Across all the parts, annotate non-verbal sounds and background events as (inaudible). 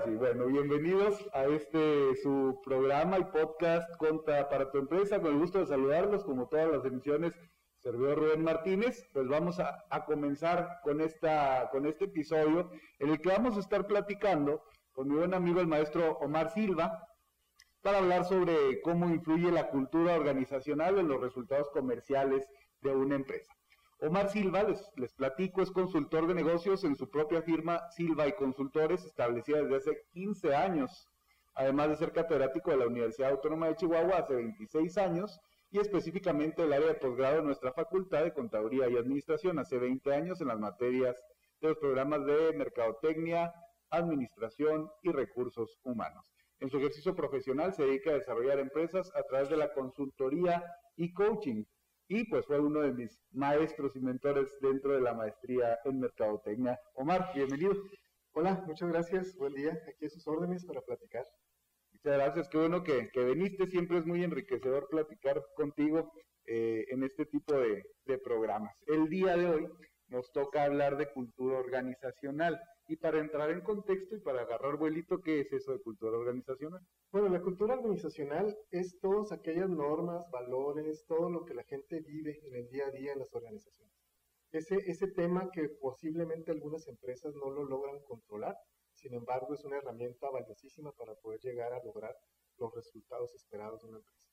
Ahora sí, bueno, bienvenidos a este su programa y podcast Conta para tu empresa. Con el gusto de saludarlos, como todas las emisiones, servidor Rubén Martínez. Pues vamos a, a, comenzar con, esta, con este episodio en el que vamos a estar platicando con mi buen amigo el maestro Omar Silva para hablar sobre cómo influye la cultura organizacional en los resultados comerciales de una empresa. Omar Silva, les, les, platico, es consultor de negocios en su propia firma Silva y Consultores, establecida desde hace 15 años, además de ser catedrático de la Universidad Autónoma de Chihuahua hace 26 años y específicamente el área de posgrado de nuestra Facultad de Contaduría y Administración. Hace 20 años en las materias de los programas de Mercadotecnia, Administración y Recursos Humanos. En su ejercicio profesional se dedica a desarrollar empresas a través de la consultoría y coaching, y pues fue uno de mis maestros y mentores dentro de la maestría en Mercadotecnia. Omar, bienvenido. Hola, muchas gracias, buen día, aquí a sus órdenes para platicar. Muchas gracias, qué bueno que, que viniste, siempre es muy enriquecedor platicar contigo eh, en este tipo de, de programas. El día de hoy nos toca hablar de cultura organizacional. Y para entrar en contexto y para agarrar vuelito, ¿qué es eso de cultura organizacional? Bueno, la cultura organizacional es todas aquellas normas, valores, todo lo que la gente vive en el día a día en las organizaciones. Ese, ese tema que posiblemente algunas empresas no lo logran controlar, sin embargo es una herramienta valiosísima para poder llegar a lograr los resultados esperados de una empresa.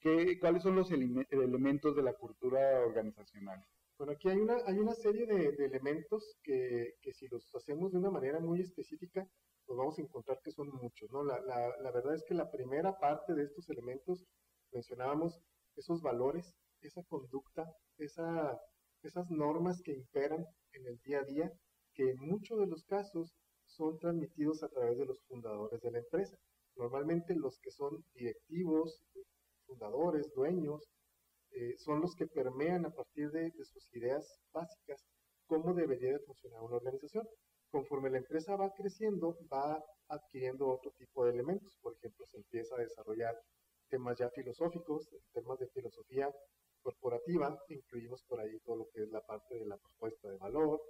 ¿Qué, ¿Cuáles son los ele elementos de la cultura organizacional? Bueno, aquí hay una, hay una serie de, elementos que, que, si los hacemos de una manera muy específica, pues vamos a encontrar que son muchos, ¿no? La, la, la verdad es que la primera parte de estos elementos, mencionábamos esos valores, esa conducta, esa, esas normas que imperan en el día a día, que en muchos de los casos son transmitidos a través de los fundadores de la empresa. Normalmente los que son directivos, fundadores, dueños, eh, son los que permean a partir de, sus ideas básicas cómo debería de funcionar una organización. Conforme la empresa va creciendo, va adquiriendo otro tipo de elementos. Por ejemplo, se empieza a desarrollar temas ya filosóficos, temas de filosofía corporativa, incluimos por ahí todo lo que es la parte de la propuesta de valor,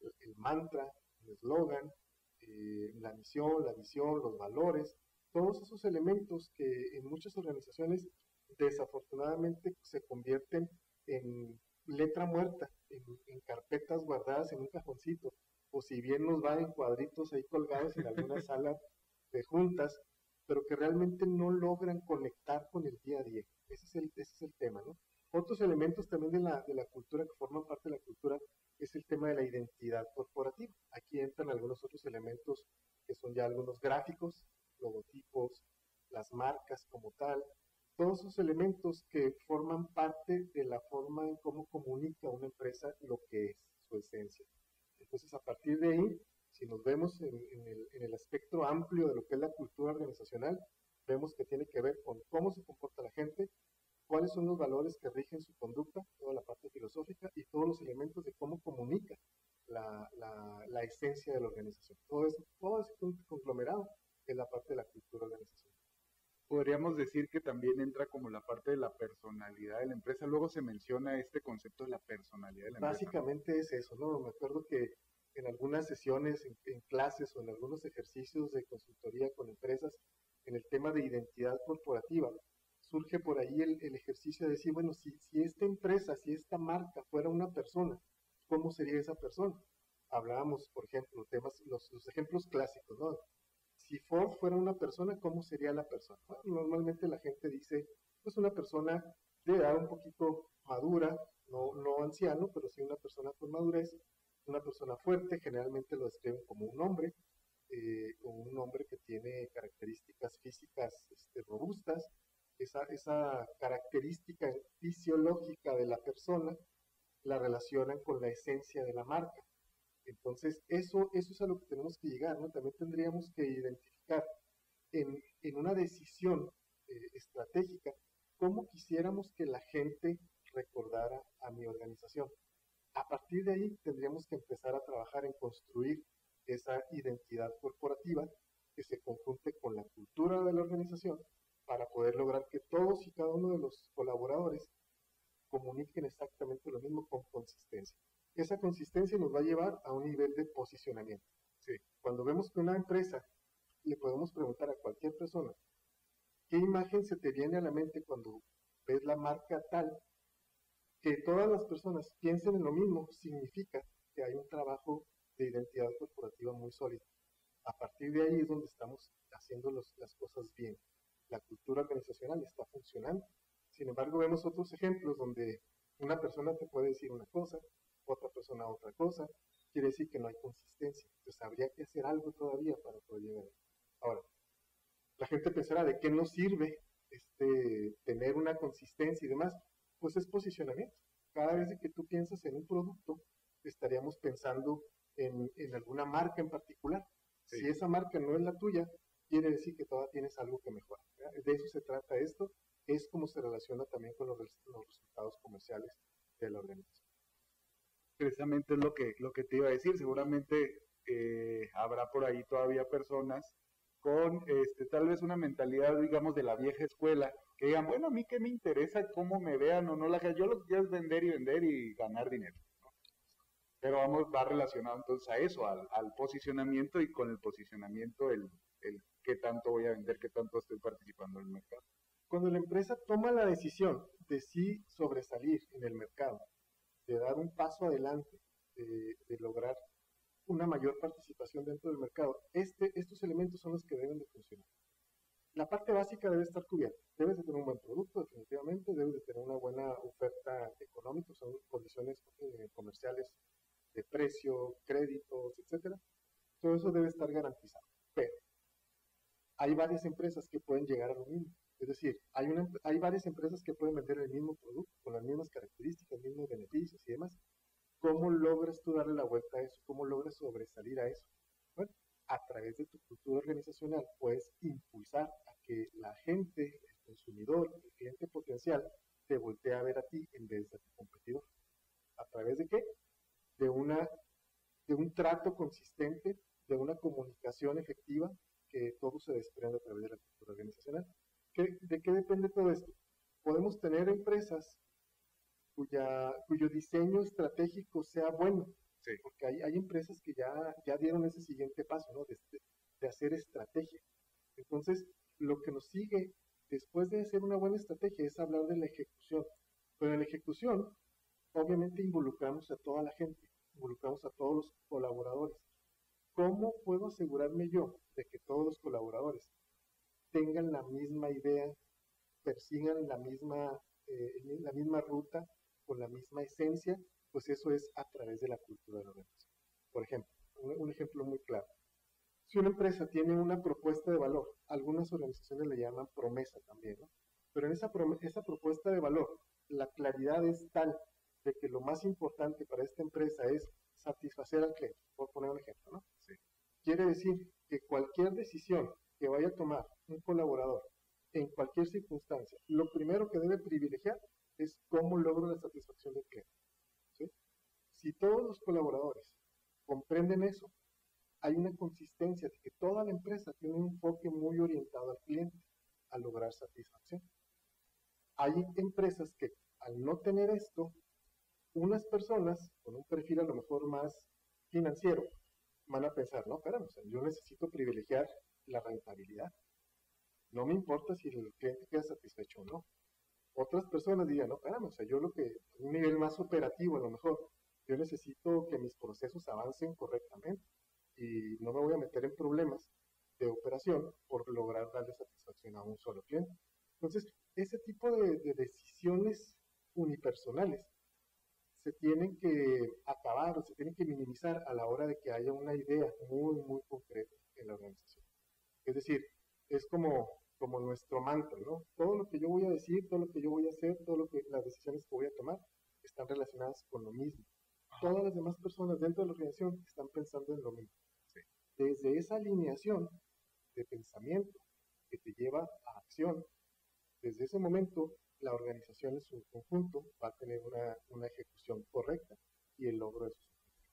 el, el mantra, el eslogan, eh, la misión, la visión, los valores, todos esos elementos que en muchas organizaciones desafortunadamente se convierten en letra muerta, en, en, carpetas guardadas en un cajoncito, o si bien nos va en cuadritos ahí colgados en alguna (laughs) sala de juntas, pero que realmente no logran conectar con el día a día. Ese es el, ese es el tema, ¿no? Otros elementos también de la, de la cultura que forman parte de la cultura es el tema de la identidad corporativa. Aquí entran algunos otros elementos que son ya algunos gráficos, logotipos, las marcas como tal, todos esos elementos que forman parte de la forma en cómo comunica una empresa lo que es su esencia. Entonces, a partir de ahí, si nos vemos en, el, aspecto amplio de lo que es la cultura organizacional, vemos que tiene que ver con cómo se comporta la gente, cuáles son los valores que rigen su conducta, toda la parte filosófica y todos los elementos de cómo comunica la, la, la esencia de la organización. Todo, eso, todo ese conglomerado es la parte de la cultura organizacional podríamos decir que también entra como la parte de la personalidad de la empresa. Luego se menciona este concepto de la personalidad de la empresa. Básicamente es eso, ¿no? Me acuerdo que en algunas sesiones, en, en, clases o en algunos ejercicios de consultoría con empresas, en el tema de identidad corporativa, surge por ahí el, el ejercicio de decir, bueno, si, si esta empresa, si esta marca fuera una persona, ¿cómo sería esa persona? Hablábamos, por ejemplo, temas, los, los ejemplos clásicos, ¿no? Si Ford fuera una persona, ¿cómo sería la persona? Bueno, normalmente la gente dice, pues una persona de edad un poquito madura, no, no anciano, pero sí una persona con madurez, una persona fuerte, generalmente lo describen como un hombre, eh, un hombre que tiene características físicas este, robustas, esa, esa característica fisiológica de la persona la relacionan con la esencia de la marca. Entonces, eso, eso es a lo que tenemos que llegar, ¿no? También tendríamos que identificar en, en una decisión eh, estratégica cómo quisiéramos que la gente recordara a mi organización. A partir de ahí tendríamos que empezar a trabajar en construir esa identidad corporativa que se conjunte con la cultura de la organización para poder lograr que todos y cada uno de los colaboradores comuniquen exactamente lo mismo con consistencia esa consistencia nos va a llevar a un nivel de posicionamiento. Cuando vemos que una empresa, le podemos preguntar a cualquier persona, ¿qué imagen se te viene a la mente cuando ves la marca tal? Que todas las personas piensen en lo mismo significa que hay un trabajo de identidad corporativa muy sólido. A partir de ahí es donde estamos haciendo las cosas bien. La cultura organizacional está funcionando. Sin embargo, vemos otros ejemplos donde una persona te puede decir una cosa, otra persona otra cosa, quiere decir que no hay consistencia. Entonces habría que hacer algo todavía para poder llegar. Ahora, la gente pensará, ¿de qué nos sirve este, tener una consistencia y demás? Pues es posicionamiento. Cada vez que tú piensas en un producto, estaríamos pensando en, alguna marca en particular. Si esa marca no es la tuya, quiere decir que todavía tienes algo que mejorar. De eso se trata esto. Es como se relaciona también con los, los resultados comerciales de la organización precisamente es lo que, lo que te iba a decir. Seguramente eh, habrá por ahí todavía personas con este, tal vez una mentalidad, digamos, de la vieja escuela, que digan, bueno, a mí qué me interesa cómo me vean o no la yo lo que quiero es vender y vender y ganar dinero. Pero vamos, va relacionado entonces a eso, al, al, posicionamiento y con el posicionamiento el, el qué tanto voy a vender, qué tanto estoy participando en el mercado. Cuando la empresa toma la decisión de sí sobresalir en el mercado, de dar un paso adelante, de, lograr una mayor participación dentro del mercado. Este, estos elementos son los que deben de funcionar. La parte básica debe estar cubierta. Debes de tener un buen producto, definitivamente, debes de tener una buena oferta económica, son condiciones eh, comerciales de precio, créditos, etcétera. Todo eso debe estar garantizado. Pero hay varias empresas que pueden llegar a lo mismo. Es decir, hay, varias empresas que pueden vender el mismo producto con las mismas características, mismos beneficios y demás. ¿Cómo logras tú darle la vuelta a eso? ¿Cómo logras sobresalir a eso? Bueno, a través de tu cultura organizacional puedes impulsar a que la gente, el consumidor, el cliente potencial, te voltee a ver a ti en vez de a tu competidor. ¿A través de qué? De, una, de un trato consistente, de una comunicación efectiva, que todo se desprende a través de la cultura organizacional. ¿De qué depende todo esto? Podemos tener empresas cuya, cuyo diseño estratégico sea bueno, porque hay, hay, empresas que ya, ya dieron ese siguiente paso, ¿no? De, de hacer estrategia. Entonces, lo que nos sigue después de hacer una buena estrategia es hablar de la ejecución. Pero en la ejecución, obviamente involucramos a toda la gente, involucramos a todos los colaboradores. ¿Cómo puedo asegurarme yo de que todos los colaboradores tengan la misma idea, persigan la misma, eh, la misma ruta, con la misma esencia, pues eso es a través de la cultura de la organización. Por ejemplo, un, ejemplo muy claro. Si una empresa tiene una propuesta de valor, algunas organizaciones le llaman promesa también, ¿no? Pero en esa, esa propuesta de valor, la claridad es tal de que lo más importante para esta empresa es satisfacer al cliente, por poner un ejemplo, ¿no? Quiere decir que cualquier decisión que vaya a tomar un colaborador en cualquier circunstancia, lo primero que debe privilegiar es cómo logro la satisfacción del cliente. Si todos los colaboradores comprenden eso, hay una consistencia de que toda la empresa tiene un enfoque muy orientado al cliente, a lograr satisfacción. Hay empresas que al no tener esto, unas personas con un perfil a lo mejor más financiero van a pensar, no, espérame, yo necesito privilegiar la rentabilidad. No me importa si el cliente queda satisfecho o no. Otras personas digan, no, espérame, o sea, yo lo que, un nivel más operativo a lo mejor, yo necesito que mis procesos avancen correctamente y no me voy a meter en problemas de operación por lograr darle satisfacción a un solo cliente. Entonces, ese tipo de, de decisiones unipersonales se tienen que acabar o se tienen que minimizar a la hora de que haya una idea muy, muy concreta en la organización. Es decir, es como, como nuestro mantra, ¿no? Todo lo que yo voy a decir, todo lo que yo voy a hacer, todo lo que las decisiones que voy a tomar están relacionadas con lo mismo. Todas las demás personas dentro de la organización están pensando en lo mismo. Desde esa alineación de pensamiento que te lleva a acción, desde ese momento la organización en su conjunto va a tener una, una ejecución correcta y el logro de sus objetivos.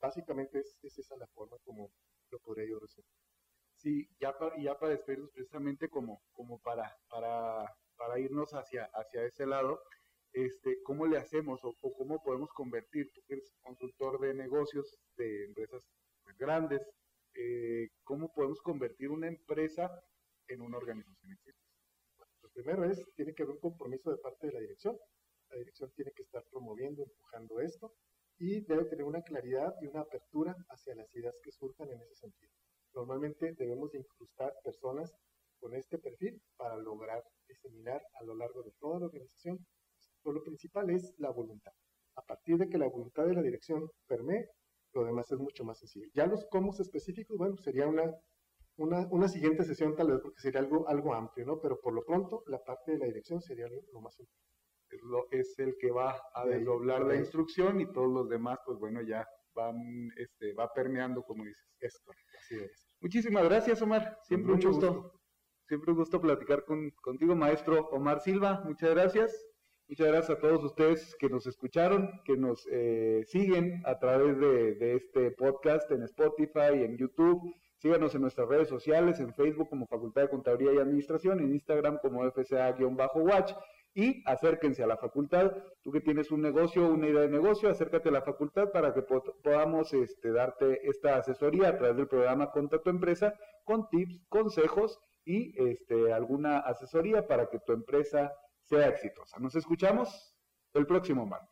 Básicamente es, es esa la forma como lo podría yo resumir. Sí, ya para, ya para despedirnos precisamente como, para, para, irnos hacia, hacia ese lado, este, ¿cómo le hacemos o, cómo podemos convertir, tú que eres consultor de negocios de empresas grandes. Eh, ¿Cómo podemos convertir una empresa en una organización exitosa? lo primero es, tiene que haber un compromiso de parte de la dirección. La dirección tiene que estar promoviendo, empujando esto y debe tener una claridad y una apertura hacia las ideas que surjan en ese sentido. Normalmente debemos incrustar personas con este perfil para lograr diseminar a lo largo de toda la organización. Pero lo principal es la voluntad. A partir de que la voluntad de la dirección permee, lo demás es mucho más sencillo. Ya los cómo específicos, bueno, sería una, una, siguiente sesión tal vez porque sería algo, algo amplio, ¿no? Pero por lo pronto, la parte de la dirección sería lo, más importante. Es, lo, es el que va a desdoblar la instrucción y todos los demás, pues bueno, ya van, este, va permeando, como dices. Es así es. Muchísimas gracias, Omar. Siempre un gusto. Siempre un gusto platicar con, contigo, maestro Omar Silva. Muchas gracias. Muchas gracias a todos ustedes que nos escucharon, que nos eh, siguen a través de, de, este podcast en Spotify, en YouTube. Síganos en nuestras redes sociales, en Facebook como Facultad de Contaduría y Administración, en Instagram como FCA-Watch y acérquense a la facultad. Tú que tienes un negocio, una idea de negocio, acércate a la facultad para que podamos este, darte esta asesoría a través del programa Conta tu empresa con tips, consejos y este, alguna asesoría para que tu empresa sea exitosa. Nos escuchamos el próximo martes.